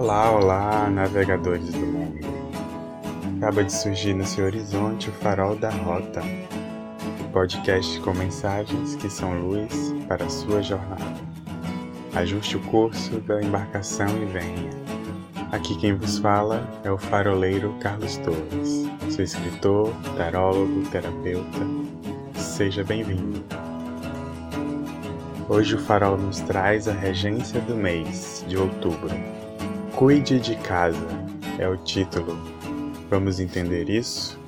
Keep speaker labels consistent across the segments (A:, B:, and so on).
A: Olá, olá, navegadores do mundo. Acaba de surgir no seu horizonte o farol da rota, podcast com mensagens que são luz para a sua jornada. Ajuste o curso da embarcação e venha. Aqui quem vos fala é o faroleiro Carlos Torres. Sou escritor, tarólogo, terapeuta. Seja bem-vindo. Hoje o farol nos traz a regência do mês de outubro. Cuide de casa é o título. Vamos entender isso?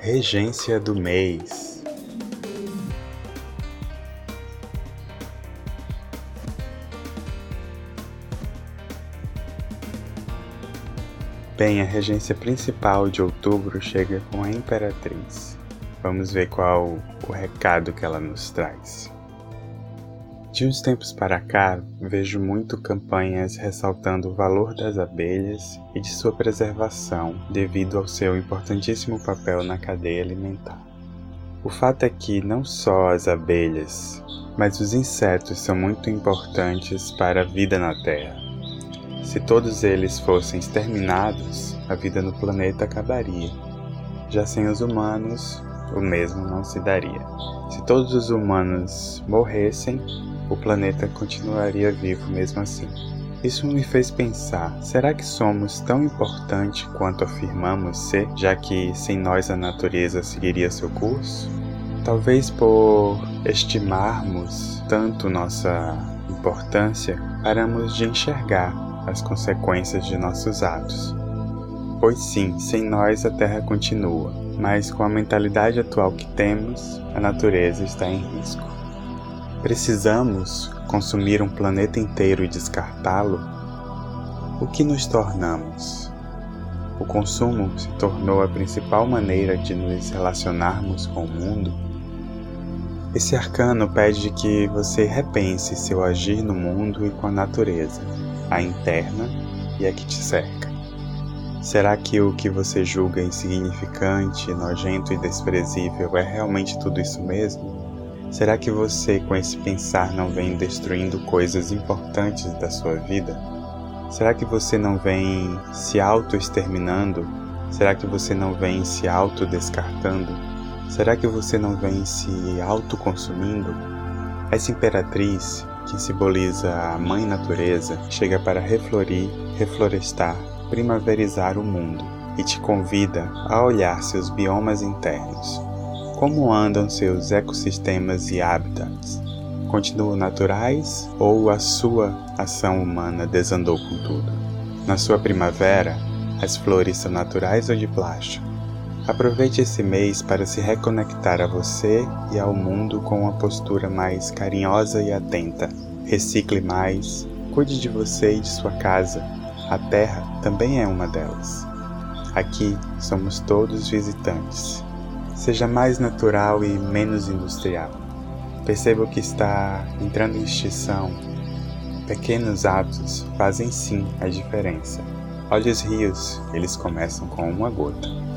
A: Regência do mês. Bem, a regência principal de outubro chega com a Imperatriz. Vamos ver qual o recado que ela nos traz. De uns tempos para cá, vejo muito campanhas ressaltando o valor das abelhas e de sua preservação devido ao seu importantíssimo papel na cadeia alimentar. O fato é que não só as abelhas, mas os insetos são muito importantes para a vida na Terra. Se todos eles fossem exterminados, a vida no planeta acabaria. Já sem os humanos, o mesmo não se daria. Se todos os humanos morressem, o planeta continuaria vivo mesmo assim. Isso me fez pensar: será que somos tão importantes quanto afirmamos ser, já que sem nós a natureza seguiria seu curso? Talvez por estimarmos tanto nossa importância, paramos de enxergar as consequências de nossos atos. Pois sim, sem nós a Terra continua, mas com a mentalidade atual que temos, a natureza está em risco. Precisamos consumir um planeta inteiro e descartá-lo? O que nos tornamos? O consumo se tornou a principal maneira de nos relacionarmos com o mundo? Esse arcano pede que você repense seu agir no mundo e com a natureza a interna e a que te cerca. Será que o que você julga insignificante, nojento e desprezível é realmente tudo isso mesmo? Será que você, com esse pensar, não vem destruindo coisas importantes da sua vida? Será que você não vem se auto-exterminando? Será que você não vem se auto-descartando? Será que você não vem se autoconsumindo? Essa imperatriz que simboliza a Mãe Natureza, chega para reflorir, reflorestar, primaverizar o mundo e te convida a olhar seus biomas internos. Como andam seus ecossistemas e habitats? Continuam naturais ou a sua ação humana desandou com tudo? Na sua primavera, as flores são naturais ou de plástico? Aproveite esse mês para se reconectar a você e ao mundo com uma postura mais carinhosa e atenta. Recicle mais, cuide de você e de sua casa. A Terra também é uma delas. Aqui somos todos visitantes. Seja mais natural e menos industrial. Perceba que está entrando em extinção. Pequenos hábitos fazem sim a diferença. Olhe os rios, eles começam com uma gota.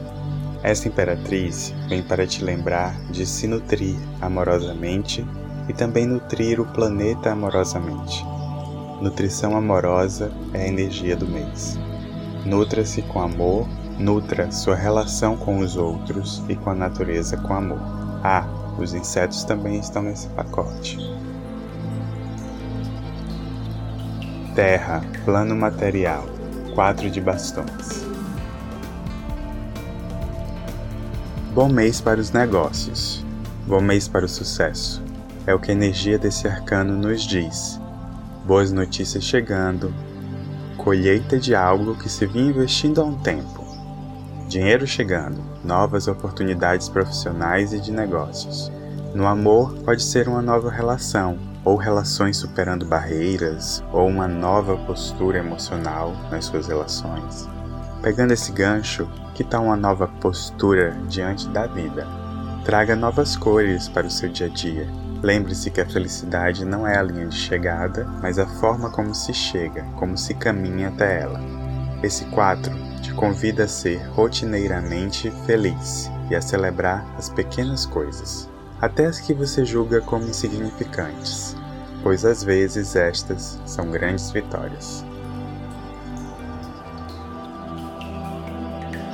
A: Esta imperatriz vem para te lembrar de se nutrir amorosamente e também nutrir o planeta amorosamente. Nutrição amorosa é a energia do mês. Nutra-se com amor, nutra sua relação com os outros e com a natureza com amor. Ah, os insetos também estão nesse pacote. Terra, plano material, quatro de bastões. Bom mês para os negócios. Bom mês para o sucesso. É o que a energia desse arcano nos diz. Boas notícias chegando. Colheita de algo que se vinha investindo há um tempo. Dinheiro chegando. Novas oportunidades profissionais e de negócios. No amor, pode ser uma nova relação, ou relações superando barreiras, ou uma nova postura emocional nas suas relações. Pegando esse gancho, que tal uma nova postura diante da vida? Traga novas cores para o seu dia a dia. Lembre-se que a felicidade não é a linha de chegada, mas a forma como se chega, como se caminha até ela. Esse 4 te convida a ser rotineiramente feliz e a celebrar as pequenas coisas, até as que você julga como insignificantes, pois às vezes estas são grandes vitórias.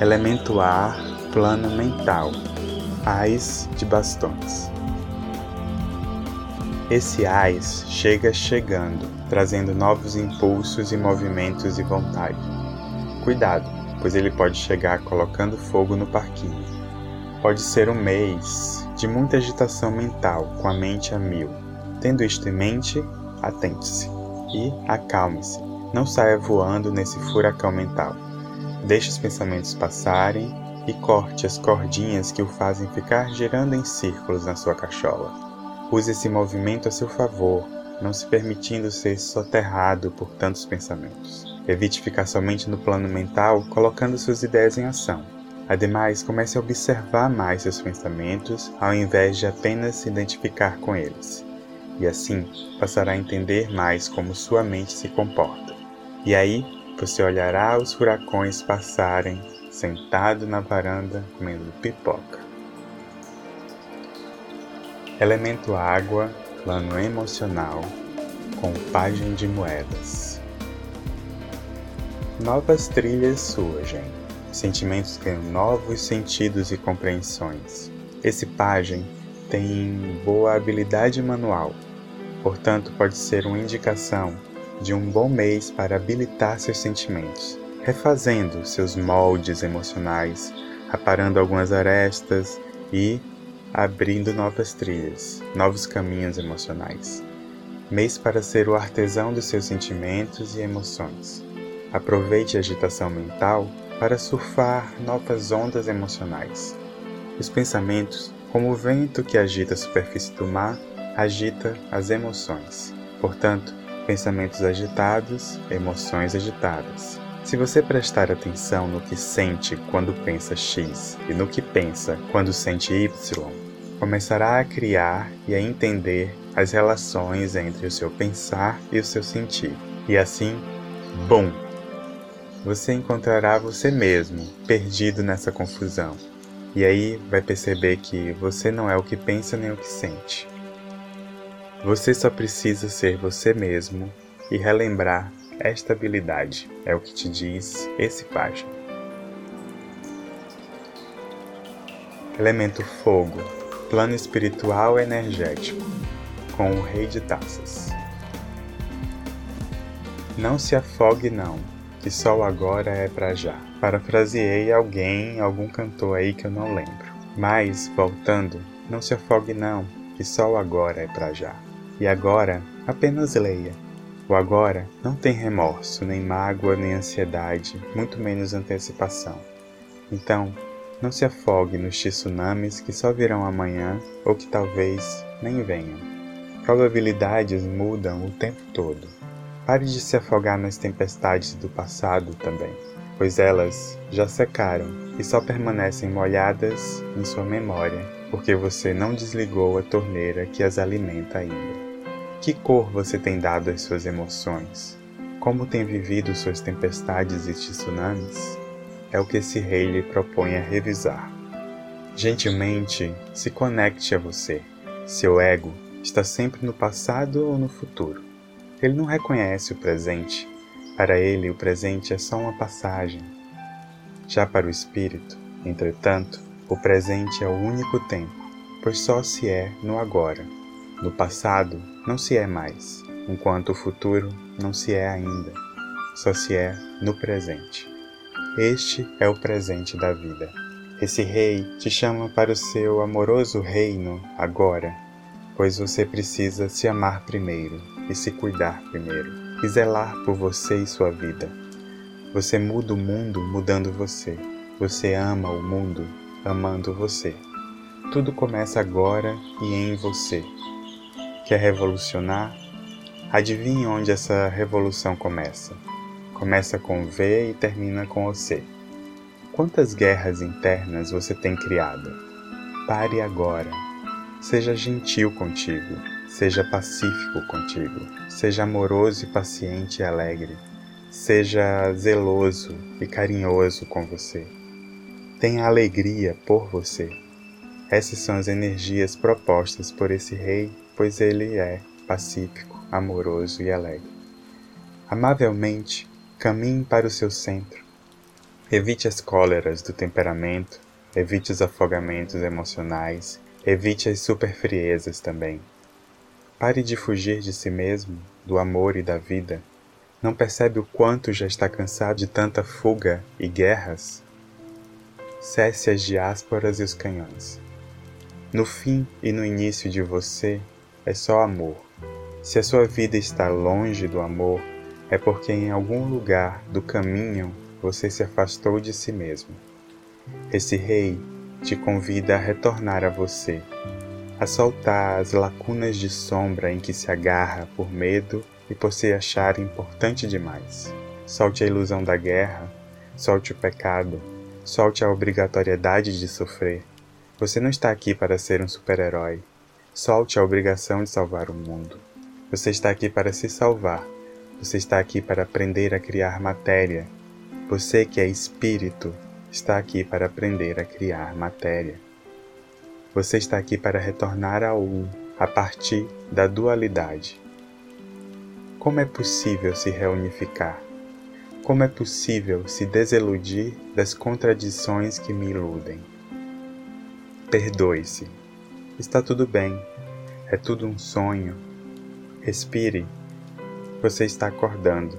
A: Elemento ar, plano mental, ais de bastões. Esse ais chega chegando, trazendo novos impulsos e movimentos e vontade. Cuidado, pois ele pode chegar colocando fogo no parquinho. Pode ser um mês de muita agitação mental, com a mente a mil. Tendo isto em mente, atente-se e acalme-se. Não saia voando nesse furacão mental. Deixe os pensamentos passarem e corte as cordinhas que o fazem ficar girando em círculos na sua cachola. Use esse movimento a seu favor, não se permitindo ser soterrado por tantos pensamentos. Evite ficar somente no plano mental, colocando suas ideias em ação. Ademais, comece a observar mais seus pensamentos ao invés de apenas se identificar com eles. E assim, passará a entender mais como sua mente se comporta. E aí, você olhará os furacões passarem, sentado na varanda comendo pipoca. Elemento água, plano emocional, com página de moedas. Novas trilhas surgem, sentimentos ganham novos sentidos e compreensões. Esse pajem tem boa habilidade manual, portanto, pode ser uma indicação de um bom mês para habilitar seus sentimentos, refazendo seus moldes emocionais, aparando algumas arestas e abrindo novas trilhas, novos caminhos emocionais. Mês para ser o artesão dos seus sentimentos e emoções. Aproveite a agitação mental para surfar novas ondas emocionais. Os pensamentos, como o vento que agita a superfície do mar, agita as emoções. Portanto, pensamentos agitados, emoções agitadas. Se você prestar atenção no que sente quando pensa X e no que pensa quando sente Y, começará a criar e a entender as relações entre o seu pensar e o seu sentir. E assim, bum! Você encontrará você mesmo perdido nessa confusão. E aí vai perceber que você não é o que pensa nem o que sente. Você só precisa ser você mesmo e relembrar esta habilidade, é o que te diz esse página. Elemento Fogo, plano espiritual energético, com o Rei de Taças. Não se afogue não, que só o agora é para já. Parafraseei alguém, algum cantor aí que eu não lembro. Mas, voltando, não se afogue não, que só o agora é para já. E agora, apenas leia. O agora não tem remorso, nem mágoa, nem ansiedade, muito menos antecipação. Então, não se afogue nos tsunamis que só virão amanhã ou que talvez nem venham. Probabilidades mudam o tempo todo. Pare de se afogar nas tempestades do passado também, pois elas já secaram e só permanecem molhadas em sua memória, porque você não desligou a torneira que as alimenta ainda. Que cor você tem dado às suas emoções? Como tem vivido suas tempestades e tsunamis? É o que esse rei lhe propõe a revisar. Gentilmente se conecte a você. Seu ego está sempre no passado ou no futuro. Ele não reconhece o presente. Para ele, o presente é só uma passagem. Já para o espírito, entretanto, o presente é o único tempo, pois só se é no agora. No passado não se é mais, enquanto o futuro não se é ainda, só se é no presente. Este é o presente da vida. Esse rei te chama para o seu amoroso reino agora, pois você precisa se amar primeiro e se cuidar primeiro, e zelar por você e sua vida. Você muda o mundo mudando você. Você ama o mundo amando você. Tudo começa agora e em você quer revolucionar, adivinhe onde essa revolução começa. Começa com V e termina com o C. Quantas guerras internas você tem criado? Pare agora. Seja gentil contigo. seja pacífico contigo, seja amoroso e paciente e alegre, seja zeloso e carinhoso com você. Tenha alegria por você. Essas são as energias propostas por esse rei, pois ele é pacífico, amoroso e alegre. Amavelmente, caminhe para o seu centro. Evite as cóleras do temperamento, evite os afogamentos emocionais, evite as superfriezas também. Pare de fugir de si mesmo, do amor e da vida. Não percebe o quanto já está cansado de tanta fuga e guerras? Cesse as diásporas e os canhões. No fim e no início de você é só amor. Se a sua vida está longe do amor, é porque em algum lugar do caminho você se afastou de si mesmo. Esse rei te convida a retornar a você, a soltar as lacunas de sombra em que se agarra por medo e por se achar importante demais. Solte a ilusão da guerra, solte o pecado, solte a obrigatoriedade de sofrer. Você não está aqui para ser um super-herói. Solte a obrigação de salvar o mundo. Você está aqui para se salvar. Você está aqui para aprender a criar matéria. Você que é espírito está aqui para aprender a criar matéria. Você está aqui para retornar ao um a partir da dualidade. Como é possível se reunificar? Como é possível se desiludir das contradições que me iludem? Perdoe-se. Está tudo bem. É tudo um sonho. Respire. Você está acordando.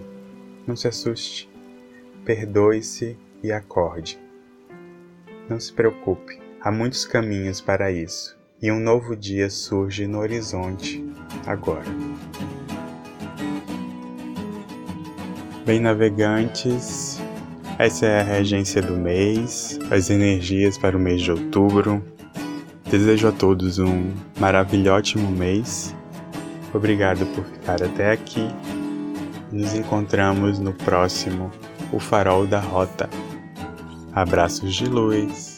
A: Não se assuste. Perdoe-se e acorde. Não se preocupe, há muitos caminhos para isso, e um novo dia surge no horizonte agora. Bem, navegantes, essa é a regência do mês, as energias para o mês de outubro. Desejo a todos um maravilhótimo mês. Obrigado por ficar até aqui. Nos encontramos no próximo O Farol da Rota. Abraços de luz.